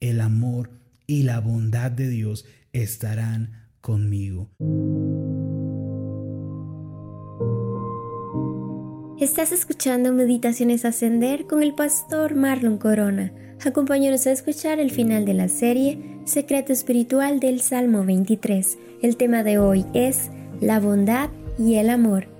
el amor y la bondad de Dios estarán conmigo. Estás escuchando Meditaciones Ascender con el pastor Marlon Corona. Acompáñanos a escuchar el final de la serie Secreto Espiritual del Salmo 23. El tema de hoy es la bondad y el amor.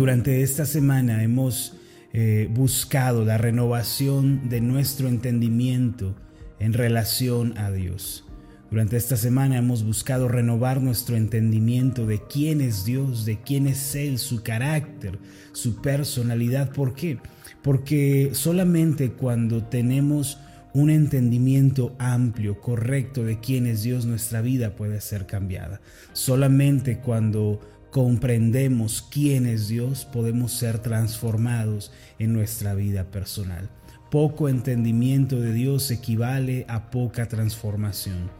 Durante esta semana hemos eh, buscado la renovación de nuestro entendimiento en relación a Dios. Durante esta semana hemos buscado renovar nuestro entendimiento de quién es Dios, de quién es Él, su carácter, su personalidad. ¿Por qué? Porque solamente cuando tenemos un entendimiento amplio, correcto de quién es Dios, nuestra vida puede ser cambiada. Solamente cuando comprendemos quién es Dios, podemos ser transformados en nuestra vida personal. Poco entendimiento de Dios equivale a poca transformación.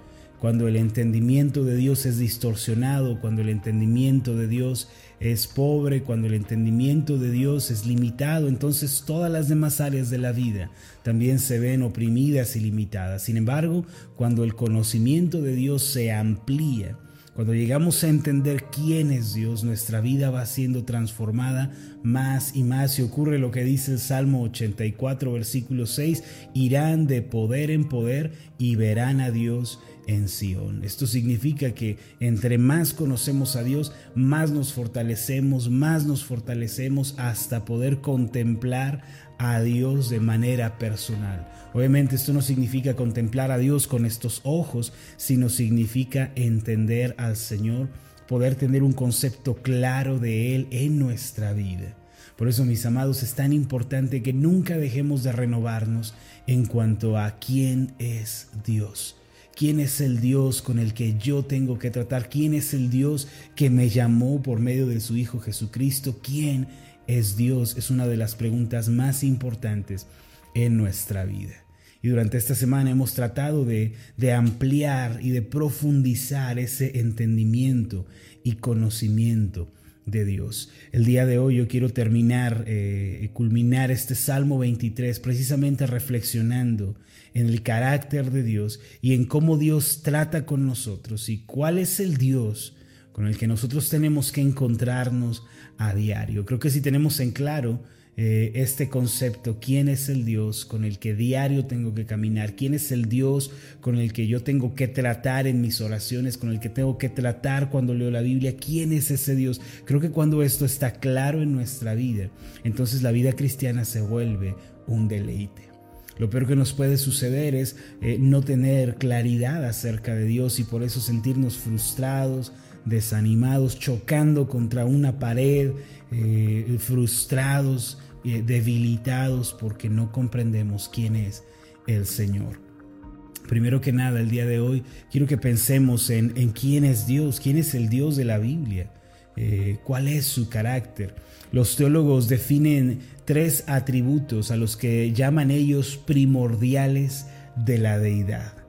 Cuando el entendimiento de Dios es distorsionado, cuando el entendimiento de Dios es pobre, cuando el entendimiento de Dios es limitado, entonces todas las demás áreas de la vida también se ven oprimidas y limitadas. Sin embargo, cuando el conocimiento de Dios se amplía, cuando llegamos a entender quién es Dios, nuestra vida va siendo transformada más y más. Y ocurre lo que dice el Salmo 84, versículo 6, irán de poder en poder y verán a Dios en Sion. Esto significa que entre más conocemos a Dios, más nos fortalecemos, más nos fortalecemos hasta poder contemplar a Dios de manera personal. Obviamente esto no significa contemplar a Dios con estos ojos, sino significa entender al Señor, poder tener un concepto claro de Él en nuestra vida. Por eso, mis amados, es tan importante que nunca dejemos de renovarnos en cuanto a quién es Dios. ¿Quién es el Dios con el que yo tengo que tratar? ¿Quién es el Dios que me llamó por medio de su Hijo Jesucristo? ¿Quién es Dios? Es una de las preguntas más importantes en nuestra vida. Y durante esta semana hemos tratado de, ampliar y de profundizar ese entendimiento y conocimiento de Dios. El día de hoy yo quiero terminar, eh, culminar este Salmo 23 precisamente reflexionando en el carácter de Dios y en cómo Dios trata con nosotros y cuál es el Dios con el que nosotros tenemos que encontrarnos a diario. Creo que si tenemos en claro eh, este concepto, quién es el Dios con el que diario tengo que caminar, quién es el Dios con el que yo tengo que tratar en mis oraciones, con el que tengo que tratar cuando leo la Biblia, quién es ese Dios. Creo que cuando esto está claro en nuestra vida, entonces la vida cristiana se vuelve un deleite. Lo peor que nos puede suceder es eh, no tener claridad acerca de Dios y por eso sentirnos frustrados, desanimados, chocando contra una pared, eh, frustrados, eh, debilitados porque no comprendemos quién es el Señor. Primero que nada, el día de hoy quiero que pensemos en, quién es Dios, quién es el Dios de la Biblia, cuál es su carácter. Los teólogos definen tres atributos a los que llaman ellos primordiales de la deidad.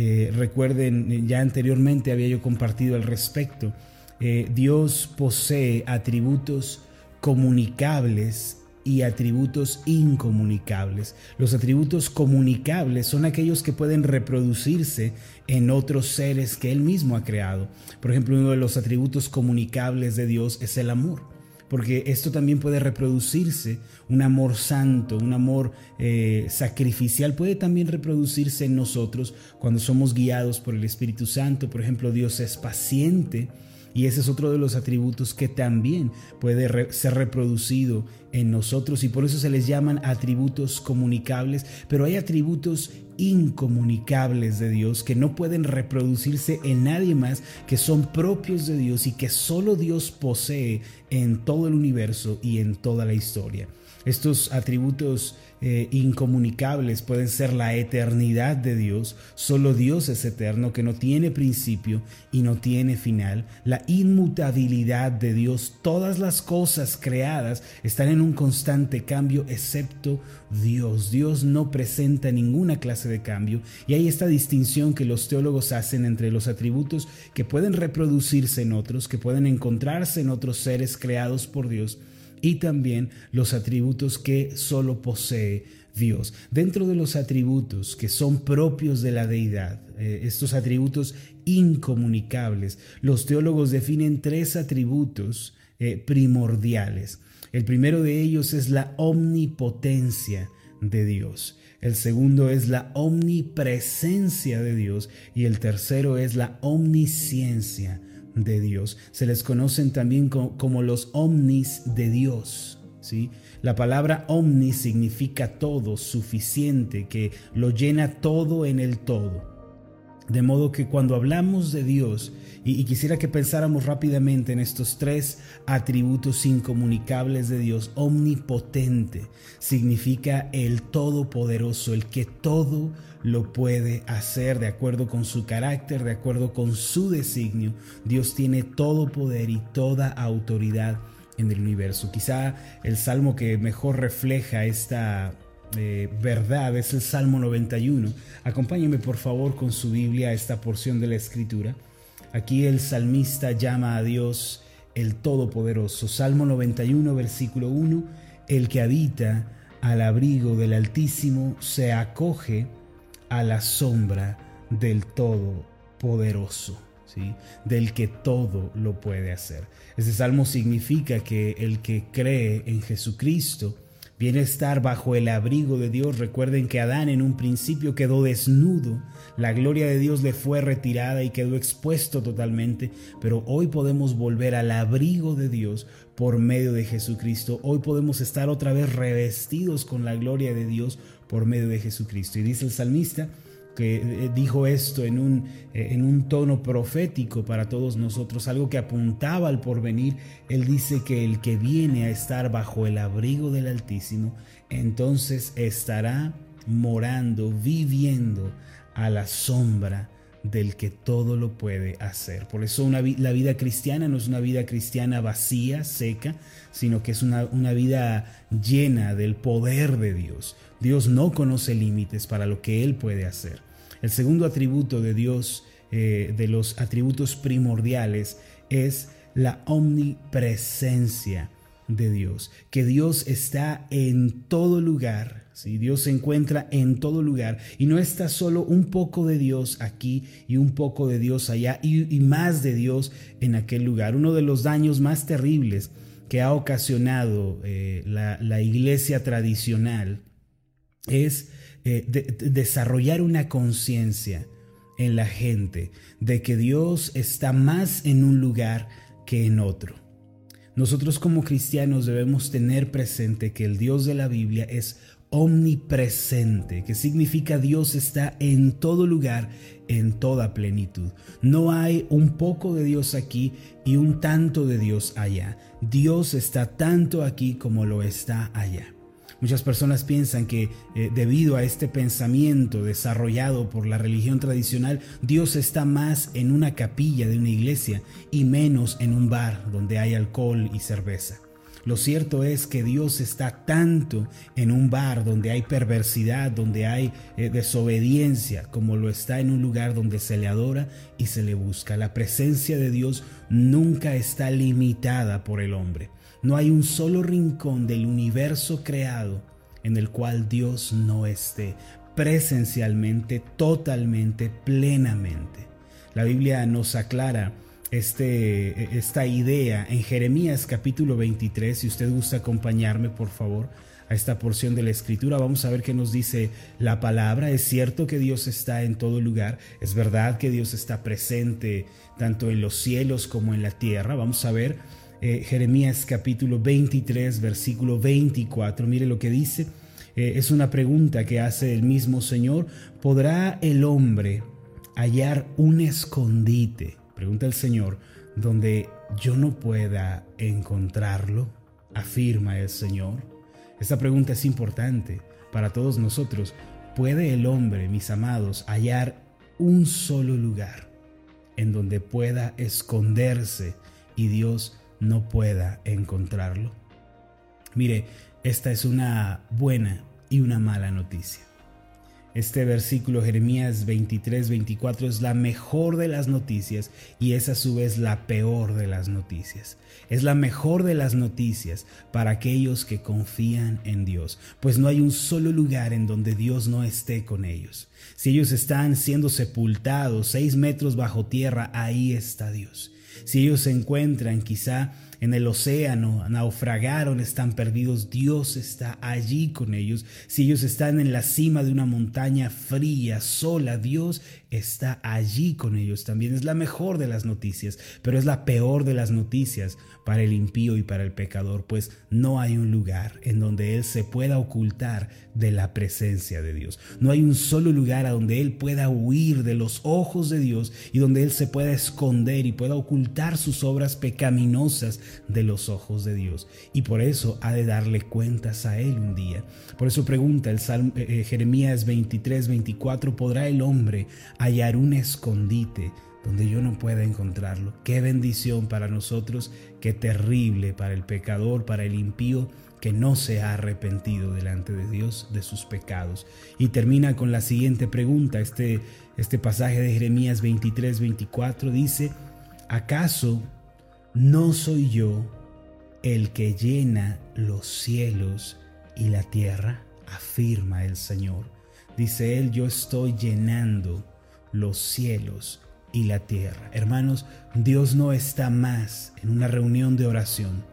Eh, recuerden, ya anteriormente había yo compartido al respecto. Eh, Dios posee atributos comunicables y atributos incomunicables. Los atributos comunicables son aquellos que pueden reproducirse en otros seres que Él mismo ha creado. Por ejemplo, uno de los atributos comunicables de Dios es el amor porque esto también puede reproducirse, un amor santo, un amor eh, sacrificial, puede también reproducirse en nosotros cuando somos guiados por el Espíritu Santo. Por ejemplo, Dios es paciente y ese es otro de los atributos que también puede ser reproducido en nosotros y por eso se les llaman atributos comunicables, pero hay atributos incomunicables de Dios que no pueden reproducirse en nadie más, que son propios de Dios y que solo Dios posee en todo el universo y en toda la historia. Estos atributos eh, incomunicables pueden ser la eternidad de Dios, solo Dios es eterno, que no tiene principio y no tiene final, la inmutabilidad de Dios, todas las cosas creadas están en un constante cambio excepto Dios. Dios no presenta ninguna clase de cambio. Y hay esta distinción que los teólogos hacen entre los atributos que pueden reproducirse en otros, que pueden encontrarse en otros seres creados por Dios, y también los atributos que solo posee Dios. Dentro de los atributos que son propios de la deidad, eh, estos atributos incomunicables, los teólogos definen tres atributos eh, primordiales. El primero de ellos es la omnipotencia de Dios. El segundo es la omnipresencia de Dios y el tercero es la omnisciencia de Dios. Se les conocen también como, los omnis de Dios. ¿sí? La palabra omnis significa todo, suficiente, que lo llena todo en el todo. De modo que cuando hablamos de Dios, y, quisiera que pensáramos rápidamente en estos tres atributos incomunicables de Dios, omnipotente significa el todopoderoso, el que todo lo puede hacer de acuerdo con su carácter, de acuerdo con su designio. Dios tiene todo poder y toda autoridad en el universo. Quizá el salmo que mejor refleja esta eh, verdad es el Salmo 91. Acompáñeme por favor con su Biblia a esta porción de la Escritura. Aquí el salmista llama a Dios el Todopoderoso. Salmo 91, versículo 1. El que habita al abrigo del Altísimo se acoge a la sombra del Todopoderoso. ¿sí? Del que todo lo puede hacer. Este salmo significa que el que cree en Jesucristo, viene a estar bajo el abrigo de Dios. Recuerden que Adán en un principio quedó desnudo, la gloria de Dios le fue retirada y quedó expuesto totalmente, pero hoy podemos volver al abrigo de Dios por medio de Jesucristo. Hoy podemos estar otra vez revestidos con la gloria de Dios por medio de Jesucristo. Y dice el salmista, que eh, dijo esto en un, eh, en un tono profético para todos nosotros, algo que apuntaba al porvenir. Él dice que el que viene a estar bajo el abrigo del Altísimo, entonces estará morando, viviendo a la sombra del que todo lo puede hacer. Por eso una, la vida cristiana no es una vida cristiana vacía, seca, sino que es una, una vida llena del poder de Dios. Dios no conoce límites para lo que Él puede hacer. El segundo atributo de Dios, eh, de los atributos primordiales, es la omnipresencia de Dios, que Dios está en todo lugar, si Dios se encuentra en todo lugar y no está solo un poco de Dios aquí y un poco de Dios allá y, más de Dios en aquel lugar. Uno de los daños más terribles que ha ocasionado eh, la iglesia tradicional es desarrollar una conciencia en la gente de que Dios está más en un lugar que en otro. Nosotros como cristianos debemos tener presente que el Dios de la Biblia es omnipresente, que significa Dios está en todo lugar, en toda plenitud. No hay un poco de Dios aquí y un tanto de Dios allá. Dios está tanto aquí como lo está allá. Muchas personas piensan que eh, debido a este pensamiento desarrollado por la religión tradicional, Dios está más en una capilla de una iglesia y menos en un bar donde hay alcohol y cerveza. Lo cierto es que Dios está tanto en un bar donde hay perversidad, donde hay eh, desobediencia, como lo está en un lugar donde se le adora y se le busca. La presencia de Dios nunca está limitada por el hombre. No hay un solo rincón del universo creado en el cual Dios no esté presencialmente, totalmente, plenamente. La Biblia nos aclara este, esta idea en Jeremías capítulo 23. Si usted gusta acompañarme, por favor, a esta porción de la escritura, vamos a ver qué nos dice la palabra. Es cierto que Dios está en todo lugar, es verdad que Dios está presente tanto en los cielos como en la tierra. Vamos a ver eh, Jeremías capítulo 23, versículo 24. Mire lo que dice. Eh, es una pregunta que hace el mismo Señor. ¿Podrá el hombre hallar un escondite? Pregunta el Señor, donde yo no pueda encontrarlo, afirma el Señor. Esta pregunta es importante para todos nosotros. ¿Puede el hombre, mis amados, hallar un solo lugar en donde pueda esconderse y Dios no pueda encontrarlo? Mire, esta es una buena y una mala noticia. Este versículo Jeremías 23, 24 es la mejor de las noticias y es a su vez la peor de las noticias. Es la mejor de las noticias para aquellos que confían en Dios, pues no hay un solo lugar en donde Dios no esté con ellos. Si ellos están siendo sepultados seis metros bajo tierra, ahí está Dios. Si ellos se encuentran quizá en el océano, naufragaron, están perdidos, Dios está allí con ellos. Si ellos están en la cima de una montaña fría, sola, Dios está allí con ellos. También es la mejor de las noticias, pero es la peor de las noticias para el impío y para el pecador, pues no hay un lugar en donde Él se pueda ocultar de la presencia de Dios. No hay un solo lugar a donde Él pueda huir de los ojos de Dios y donde Él se pueda esconder y pueda ocultar sus obras pecaminosas de los ojos de Dios. Y por eso ha de darle cuentas a Él un día. Por eso pregunta el Salmo, eh, eh, Jeremías 23, 24, ¿podrá el hombre hallar un escondite? donde yo no pueda encontrarlo. Qué bendición para nosotros, qué terrible para el pecador, para el impío que no se ha arrepentido delante de Dios de sus pecados. Y termina con la siguiente pregunta. Este, este pasaje de Jeremías 23, 24 dice, ¿acaso no soy yo el que llena los cielos y la tierra? afirma el Señor. Dice él, yo estoy llenando los cielos y la tierra. Hermanos, Dios no está más en una reunión de oración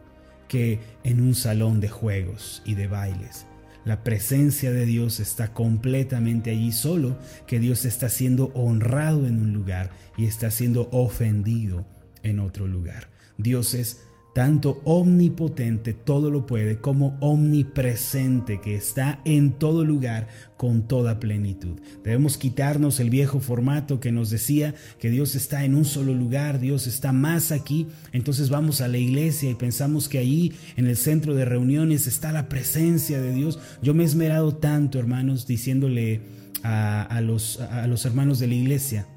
que en un salón de juegos y de bailes. La presencia de Dios está completamente allí, solo que Dios está siendo honrado en un lugar y está siendo ofendido en otro lugar. Dios es tanto omnipotente, todo lo puede, como omnipresente, que está en todo lugar con toda plenitud. Debemos quitarnos el viejo formato que nos decía que Dios está en un solo lugar, Dios está más aquí, entonces vamos a la iglesia y pensamos que ahí en el centro de reuniones está la presencia de Dios. Yo me he esmerado tanto, hermanos, diciéndole a, a los hermanos de la iglesia,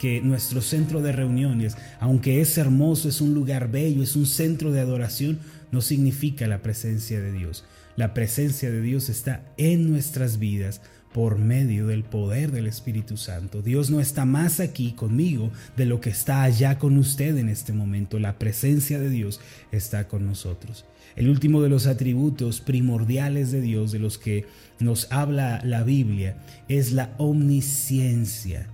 que nuestro centro de reuniones, aunque es hermoso, es un lugar bello, es un centro de adoración, no significa la presencia de Dios. La presencia de Dios está en nuestras vidas por medio del poder del Espíritu Santo. Dios no está más aquí conmigo de lo que está allá con usted en este momento. La presencia de Dios está con nosotros. El último de los atributos primordiales de Dios de los que nos habla la Biblia es la omnisciencia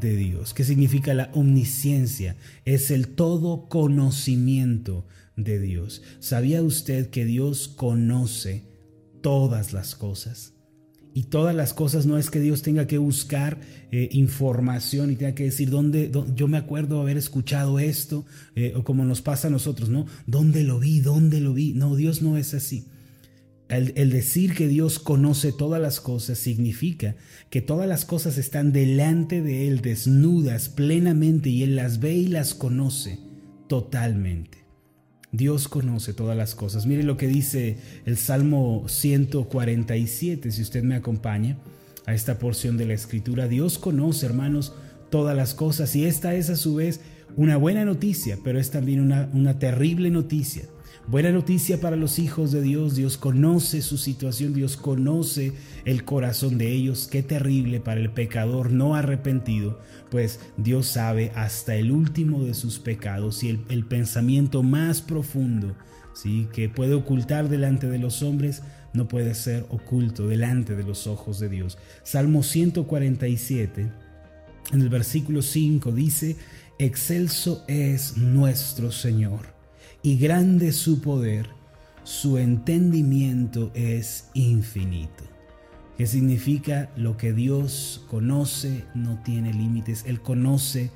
de Dios. ¿Qué significa la omnisciencia? Es el todo conocimiento de Dios. ¿Sabía usted que Dios conoce todas las cosas? Y todas las cosas no es que Dios tenga que buscar eh, información y tenga que decir, ¿dónde, yo me acuerdo haber escuchado esto? Eh, o como nos pasa a nosotros, ¿no? ¿Dónde lo vi? ¿Dónde lo vi? No, Dios no es así. El, decir que Dios conoce todas las cosas significa que todas las cosas están delante de Él, desnudas plenamente, y Él las ve y las conoce totalmente. Dios conoce todas las cosas. Mire lo que dice el Salmo 147, si usted me acompaña a esta porción de la Escritura. Dios conoce, hermanos, todas las cosas y esta es a su vez una buena noticia, pero es también una, una terrible noticia. Buena noticia para los hijos de Dios. Dios conoce su situación, Dios conoce el corazón de ellos. Qué terrible para el pecador no arrepentido, pues Dios sabe hasta el último de sus pecados y el, pensamiento más profundo, ¿sí? que puede ocultar delante de los hombres, no puede ser oculto delante de los ojos de Dios. Salmo 147, en el versículo 5 dice, Excelso es nuestro Señor y grande su poder, su entendimiento es infinito. ¿Qué significa lo que Dios conoce no tiene límites? Él conoce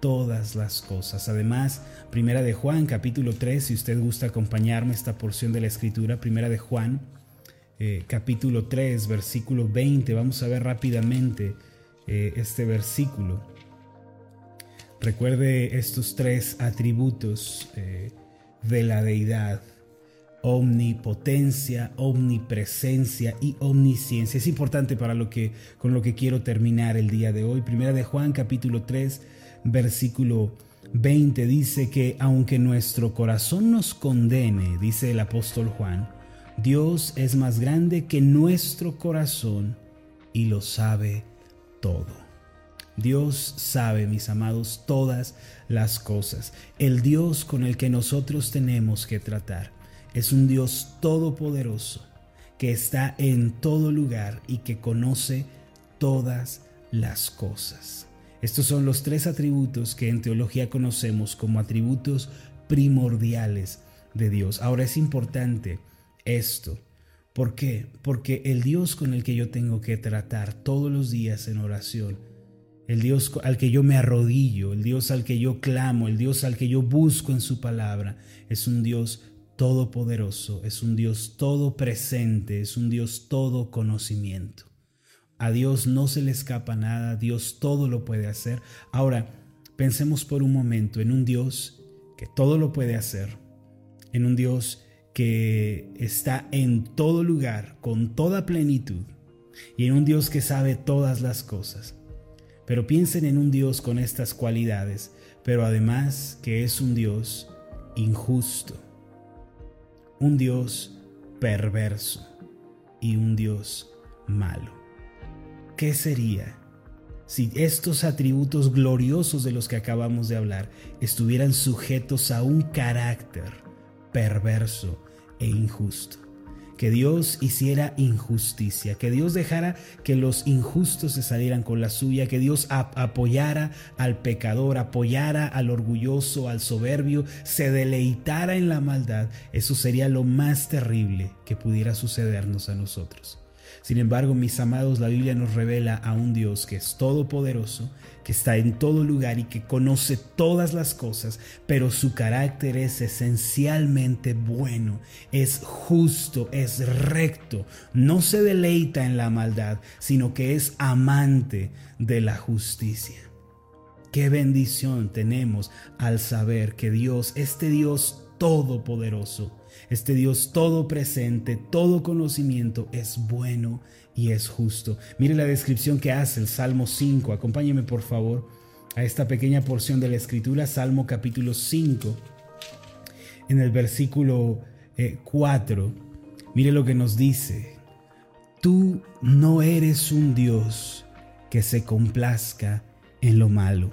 todas las cosas. Además, Primera de Juan, capítulo 3, si usted gusta acompañarme esta porción de la escritura, Primera de Juan, eh, capítulo 3, versículo 20, vamos a ver rápidamente eh, este versículo. Recuerde estos tres atributos. Eh, de la deidad. Omnipotencia, omnipresencia y omnisciencia. Es importante para lo que con lo que quiero terminar el día de hoy. Primera de Juan capítulo 3, versículo 20 dice que aunque nuestro corazón nos condene, dice el apóstol Juan, Dios es más grande que nuestro corazón y lo sabe todo. Dios sabe, mis amados, todas las cosas. El Dios con el que nosotros tenemos que tratar es un Dios todopoderoso que está en todo lugar y que conoce todas las cosas. Estos son los tres atributos que en teología conocemos como atributos primordiales de Dios. Ahora es importante esto. ¿Por qué? Porque el Dios con el que yo tengo que tratar todos los días en oración el Dios al que yo me arrodillo, el Dios al que yo clamo, el Dios al que yo busco en su palabra, es un Dios todopoderoso, es un Dios todo presente, es un Dios todo conocimiento. A Dios no se le escapa nada, Dios todo lo puede hacer. Ahora, pensemos por un momento en un Dios que todo lo puede hacer, en un Dios que está en todo lugar, con toda plenitud, y en un Dios que sabe todas las cosas. Pero piensen en un Dios con estas cualidades, pero además que es un Dios injusto, un Dios perverso y un Dios malo. ¿Qué sería si estos atributos gloriosos de los que acabamos de hablar estuvieran sujetos a un carácter perverso e injusto? Que Dios hiciera injusticia, que Dios dejara que los injustos se salieran con la suya, que Dios apoyara al pecador, apoyara al orgulloso, al soberbio, se deleitara en la maldad, eso sería lo más terrible que pudiera sucedernos a nosotros. Sin embargo, mis amados, la Biblia nos revela a un Dios que es todopoderoso, que está en todo lugar y que conoce todas las cosas, pero su carácter es esencialmente bueno, es justo, es recto, no se deleita en la maldad, sino que es amante de la justicia. Qué bendición tenemos al saber que Dios, este Dios todopoderoso, este Dios todo presente, todo conocimiento es bueno y es justo. Mire la descripción que hace el Salmo 5. Acompáñeme por favor a esta pequeña porción de la escritura, Salmo capítulo 5, en el versículo 4. Eh, Mire lo que nos dice. Tú no eres un Dios que se complazca en lo malo.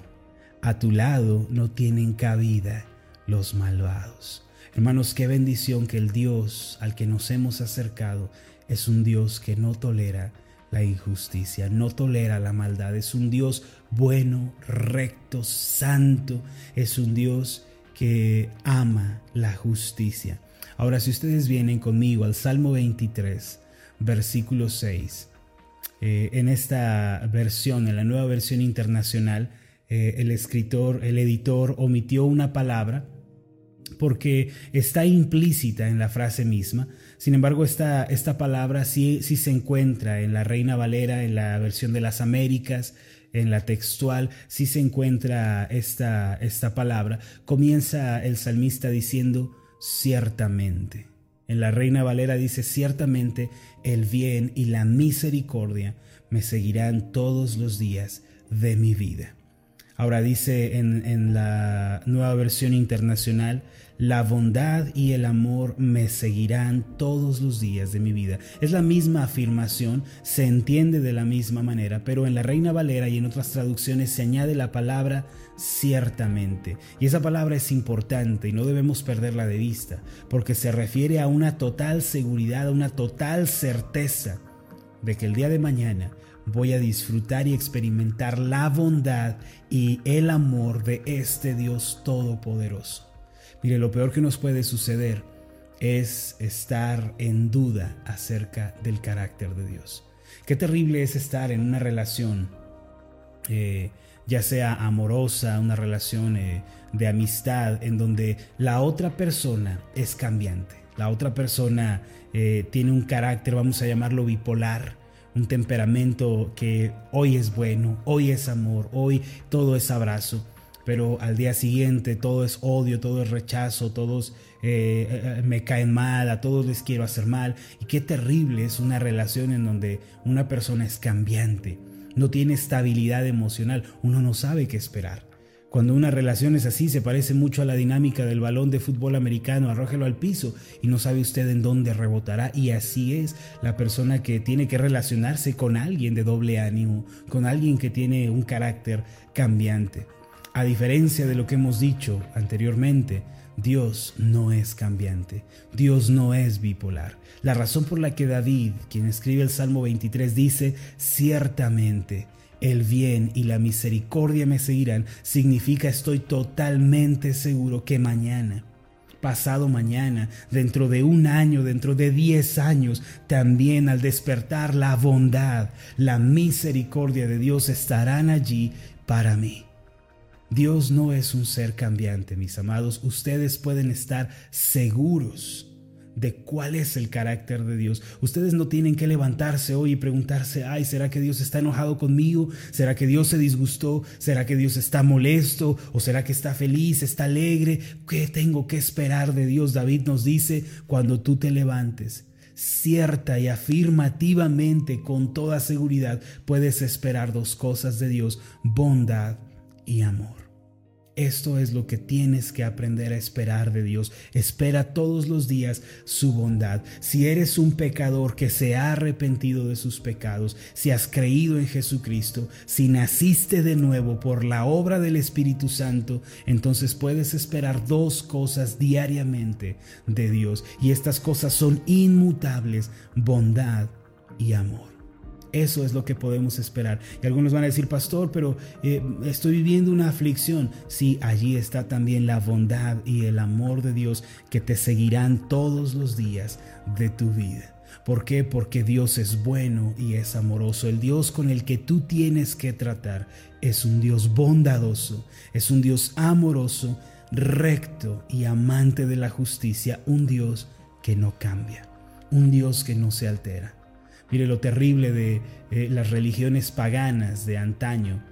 A tu lado no tienen cabida los malvados. Hermanos, qué bendición que el Dios al que nos hemos acercado es un Dios que no tolera la injusticia, no tolera la maldad, es un Dios bueno, recto, santo, es un Dios que ama la justicia. Ahora, si ustedes vienen conmigo al Salmo 23, versículo 6, eh, en esta versión, en la nueva versión internacional, eh, el escritor, el editor omitió una palabra porque está implícita en la frase misma. Sin embargo, esta, esta palabra sí, sí se encuentra en la Reina Valera, en la versión de las Américas, en la textual, sí se encuentra esta, esta palabra. Comienza el salmista diciendo ciertamente. En la Reina Valera dice ciertamente el bien y la misericordia me seguirán todos los días de mi vida. Ahora dice en, la nueva versión internacional, la bondad y el amor me seguirán todos los días de mi vida. Es la misma afirmación, se entiende de la misma manera, pero en la Reina Valera y en otras traducciones se añade la palabra ciertamente. Y esa palabra es importante y no debemos perderla de vista, porque se refiere a una total seguridad, a una total certeza de que el día de mañana voy a disfrutar y experimentar la bondad y el amor de este Dios todopoderoso. Mire, lo peor que nos puede suceder es estar en duda acerca del carácter de Dios. Qué terrible es estar en una relación, eh, ya sea amorosa, una relación eh, de amistad, en donde la otra persona es cambiante. La otra persona eh, tiene un carácter, vamos a llamarlo bipolar, un temperamento que hoy es bueno, hoy es amor, hoy todo es abrazo, pero al día siguiente todo es odio, todo es rechazo, todos eh, eh, me caen mal, a todos les quiero hacer mal. Y qué terrible es una relación en donde una persona es cambiante, no tiene estabilidad emocional, uno no sabe qué esperar. Cuando una relación es así, se parece mucho a la dinámica del balón de fútbol americano, arrójelo al piso y no sabe usted en dónde rebotará. Y así es la persona que tiene que relacionarse con alguien de doble ánimo, con alguien que tiene un carácter cambiante. A diferencia de lo que hemos dicho anteriormente, Dios no es cambiante, Dios no es bipolar. La razón por la que David, quien escribe el Salmo 23, dice, ciertamente, el bien y la misericordia me seguirán, significa estoy totalmente seguro que mañana, pasado mañana, dentro de un año, dentro de diez años, también al despertar la bondad, la misericordia de Dios estarán allí para mí. Dios no es un ser cambiante, mis amados. Ustedes pueden estar seguros de cuál es el carácter de Dios. Ustedes no tienen que levantarse hoy y preguntarse, ay, ¿será que Dios está enojado conmigo? ¿Será que Dios se disgustó? ¿Será que Dios está molesto? ¿O será que está feliz, está alegre? ¿Qué tengo que esperar de Dios? David nos dice, cuando tú te levantes, cierta y afirmativamente, con toda seguridad, puedes esperar dos cosas de Dios, bondad y amor. Esto es lo que tienes que aprender a esperar de Dios. Espera todos los días su bondad. Si eres un pecador que se ha arrepentido de sus pecados, si has creído en Jesucristo, si naciste de nuevo por la obra del Espíritu Santo, entonces puedes esperar dos cosas diariamente de Dios. Y estas cosas son inmutables, bondad y amor. Eso es lo que podemos esperar. Y algunos van a decir, pastor, pero eh, estoy viviendo una aflicción. Sí, allí está también la bondad y el amor de Dios que te seguirán todos los días de tu vida. ¿Por qué? Porque Dios es bueno y es amoroso. El Dios con el que tú tienes que tratar es un Dios bondadoso, es un Dios amoroso, recto y amante de la justicia, un Dios que no cambia, un Dios que no se altera. Mire lo terrible de eh, las religiones paganas de antaño.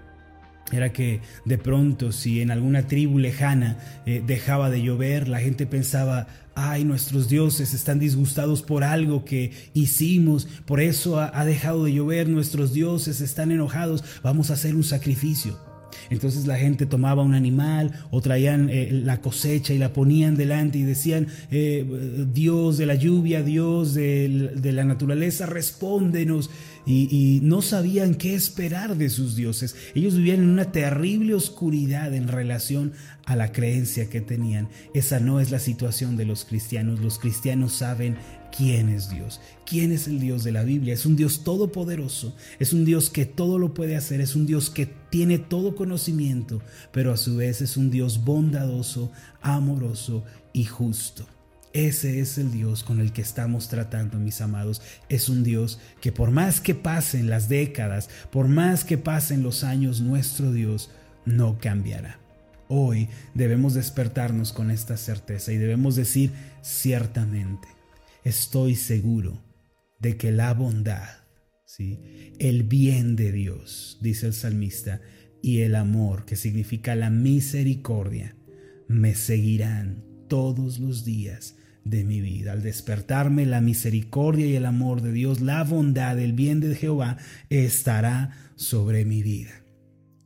Era que de pronto si en alguna tribu lejana eh, dejaba de llover, la gente pensaba, ay, nuestros dioses están disgustados por algo que hicimos, por eso ha dejado de llover, nuestros dioses están enojados, vamos a hacer un sacrificio. Entonces la gente tomaba un animal o traían eh, la cosecha y la ponían delante y decían, eh, Dios de la lluvia, Dios de, la naturaleza, respóndenos. Y, no sabían qué esperar de sus dioses. Ellos vivían en una terrible oscuridad en relación a la creencia que tenían. Esa no es la situación de los cristianos. Los cristianos saben quién es Dios, quién es el Dios de la Biblia. Es un Dios todopoderoso, es un Dios que todo lo puede hacer, es un Dios que tiene todo conocimiento, pero a su vez es un Dios bondadoso, amoroso y justo. Ese es el Dios con el que estamos tratando, mis amados. Es un Dios que por más que pasen las décadas, por más que pasen los años, nuestro Dios no cambiará. Hoy debemos despertarnos con esta certeza y debemos decir ciertamente, estoy seguro de que la bondad, ¿sí? el bien de Dios, dice el salmista, y el amor, que significa la misericordia, me seguirán todos los días de mi vida. Al despertarme, la misericordia y el amor de Dios, la bondad, el bien de Jehová estará sobre mi vida.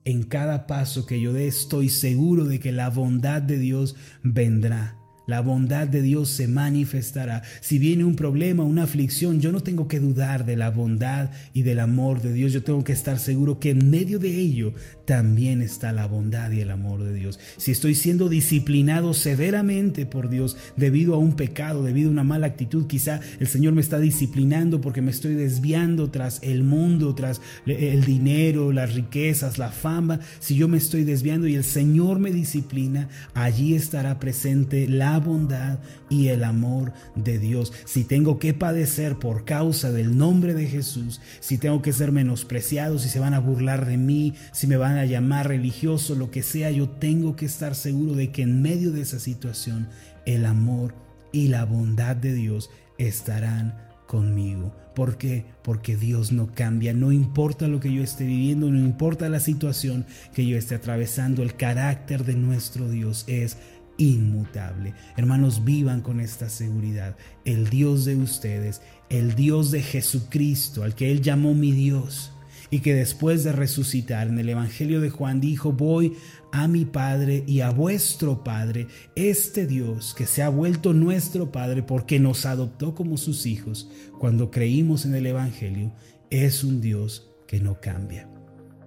En cada paso que yo dé estoy seguro de que la bondad de Dios vendrá la bondad de Dios se manifestará. Si viene un problema, una aflicción, yo no tengo que dudar de la bondad y del amor de Dios. Yo tengo que estar seguro que en medio de ello también está la bondad y el amor de Dios. Si estoy siendo disciplinado severamente por Dios debido a un pecado, debido a una mala actitud, quizá el Señor me está disciplinando porque me estoy desviando tras el mundo, tras el dinero, las riquezas, la fama. Si yo me estoy desviando y el Señor me disciplina, allí estará presente la bondad y el amor de Dios. Si tengo que padecer por causa del nombre de Jesús, si tengo que ser menospreciado, si se van a burlar de mí, si me van a llamar religioso, lo que sea, yo tengo que estar seguro de que en medio de esa situación el amor y la bondad de Dios estarán conmigo. ¿Por qué? Porque Dios no cambia, no importa lo que yo esté viviendo, no importa la situación que yo esté atravesando, el carácter de nuestro Dios es inmutable. Hermanos, vivan con esta seguridad. El Dios de ustedes, el Dios de Jesucristo, al que Él llamó mi Dios, y que después de resucitar en el Evangelio de Juan dijo, voy a mi Padre y a vuestro Padre, este Dios que se ha vuelto nuestro Padre porque nos adoptó como sus hijos cuando creímos en el Evangelio, es un Dios que no cambia.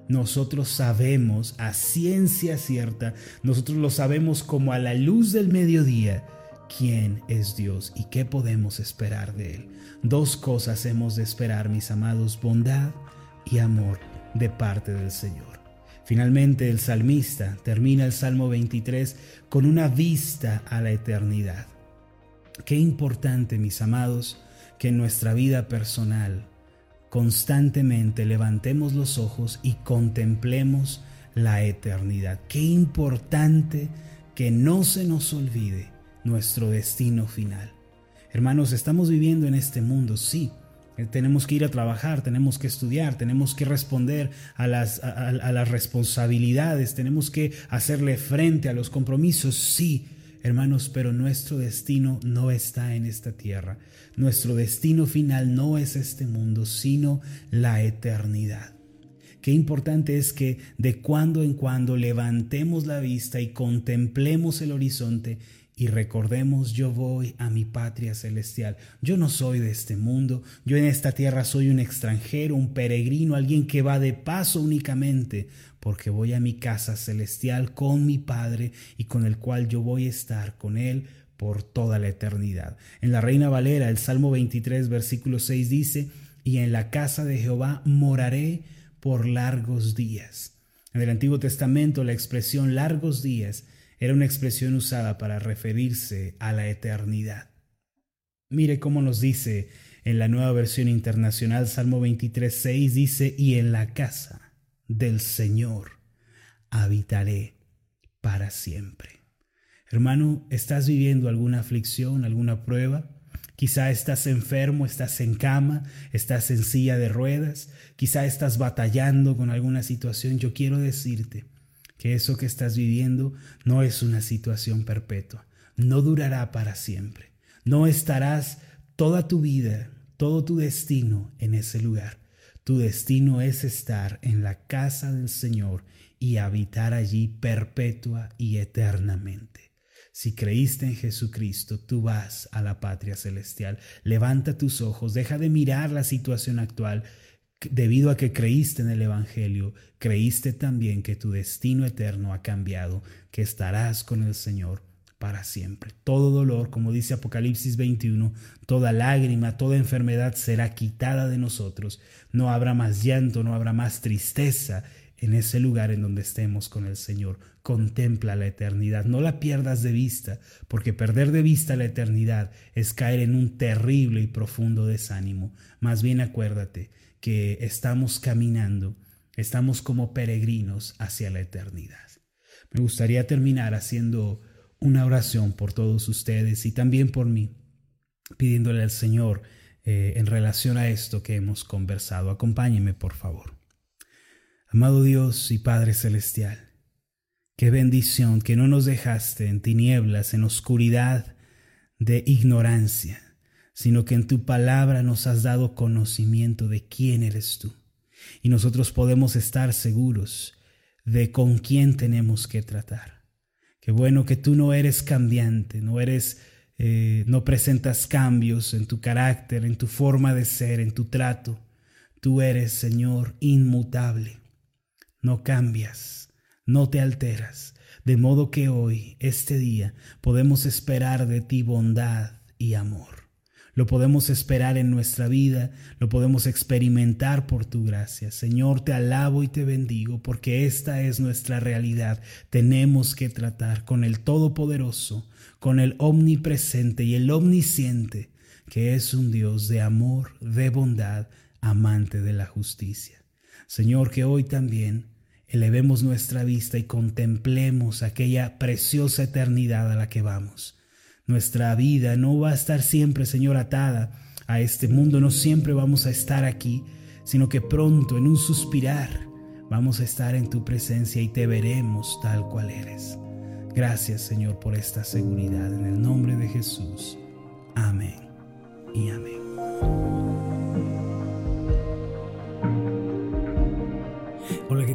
Nosotros sabemos a ciencia cierta, nosotros lo sabemos como a la luz del mediodía, quién es Dios y qué podemos esperar de Él. Dos cosas hemos de esperar, mis amados, bondad y amor de parte del Señor. Finalmente el salmista termina el Salmo 23 con una vista a la eternidad. Qué importante, mis amados, que en nuestra vida personal constantemente levantemos los ojos y contemplemos la eternidad. Qué importante que no se nos olvide nuestro destino final. Hermanos, estamos viviendo en este mundo, sí. Eh, tenemos que ir a trabajar, tenemos que estudiar, tenemos que responder a las, a, las responsabilidades, tenemos que hacerle frente a los compromisos, sí, hermanos, pero nuestro destino no está en esta tierra. Nuestro destino final no es este mundo, sino la eternidad. Qué importante es que de cuando en cuando levantemos la vista y contemplemos el horizonte y recordemos, yo voy a mi patria celestial. Yo no soy de este mundo, yo en esta tierra soy un extranjero, un peregrino, alguien que va de paso únicamente, porque voy a mi casa celestial con mi Padre y con el cual yo voy a estar con Él por toda la eternidad. En la Reina Valera, el Salmo 23, versículo 6 dice, y en la casa de Jehová moraré por largos días. En el Antiguo Testamento la expresión largos días era una expresión usada para referirse a la eternidad. Mire cómo nos dice en la nueva versión internacional, Salmo 23, 6 dice, y en la casa del Señor habitaré para siempre. Hermano, ¿estás viviendo alguna aflicción, alguna prueba? Quizá estás enfermo, estás en cama, estás en silla de ruedas, quizá estás batallando con alguna situación. Yo quiero decirte que eso que estás viviendo no es una situación perpetua, no durará para siempre, no estarás toda tu vida, todo tu destino en ese lugar. Tu destino es estar en la casa del Señor y habitar allí perpetua y eternamente. Si creíste en Jesucristo, tú vas a la patria celestial. Levanta tus ojos, deja de mirar la situación actual debido a que creíste en el Evangelio, creíste también que tu destino eterno ha cambiado, que estarás con el Señor para siempre. Todo dolor, como dice Apocalipsis 21, toda lágrima, toda enfermedad será quitada de nosotros. No habrá más llanto, no habrá más tristeza en ese lugar en donde estemos con el Señor. Contempla la eternidad, no la pierdas de vista, porque perder de vista la eternidad es caer en un terrible y profundo desánimo. Más bien acuérdate que estamos caminando, estamos como peregrinos hacia la eternidad. Me gustaría terminar haciendo una oración por todos ustedes y también por mí, pidiéndole al Señor eh, en relación a esto que hemos conversado. Acompáñeme, por favor. Amado Dios y Padre Celestial, qué bendición que no nos dejaste en tinieblas, en oscuridad de ignorancia sino que en tu palabra nos has dado conocimiento de quién eres tú. Y nosotros podemos estar seguros de con quién tenemos que tratar. Qué bueno que tú no eres cambiante, no eres, eh, no presentas cambios en tu carácter, en tu forma de ser, en tu trato. Tú eres, Señor, inmutable. No cambias, no te alteras. De modo que hoy, este día, podemos esperar de ti bondad y amor. Lo podemos esperar en nuestra vida, lo podemos experimentar por tu gracia. Señor, te alabo y te bendigo porque esta es nuestra realidad. Tenemos que tratar con el Todopoderoso, con el Omnipresente y el Omnisciente, que es un Dios de amor, de bondad, amante de la justicia. Señor, que hoy también elevemos nuestra vista y contemplemos aquella preciosa eternidad a la que vamos nuestra vida no va a estar siempre, Señor, atada a este mundo, no siempre vamos a estar aquí, sino que pronto, en un suspirar, vamos a estar en tu presencia y te veremos tal cual eres. Gracias, Señor, por esta seguridad. En el nombre de Jesús. Amén y amén.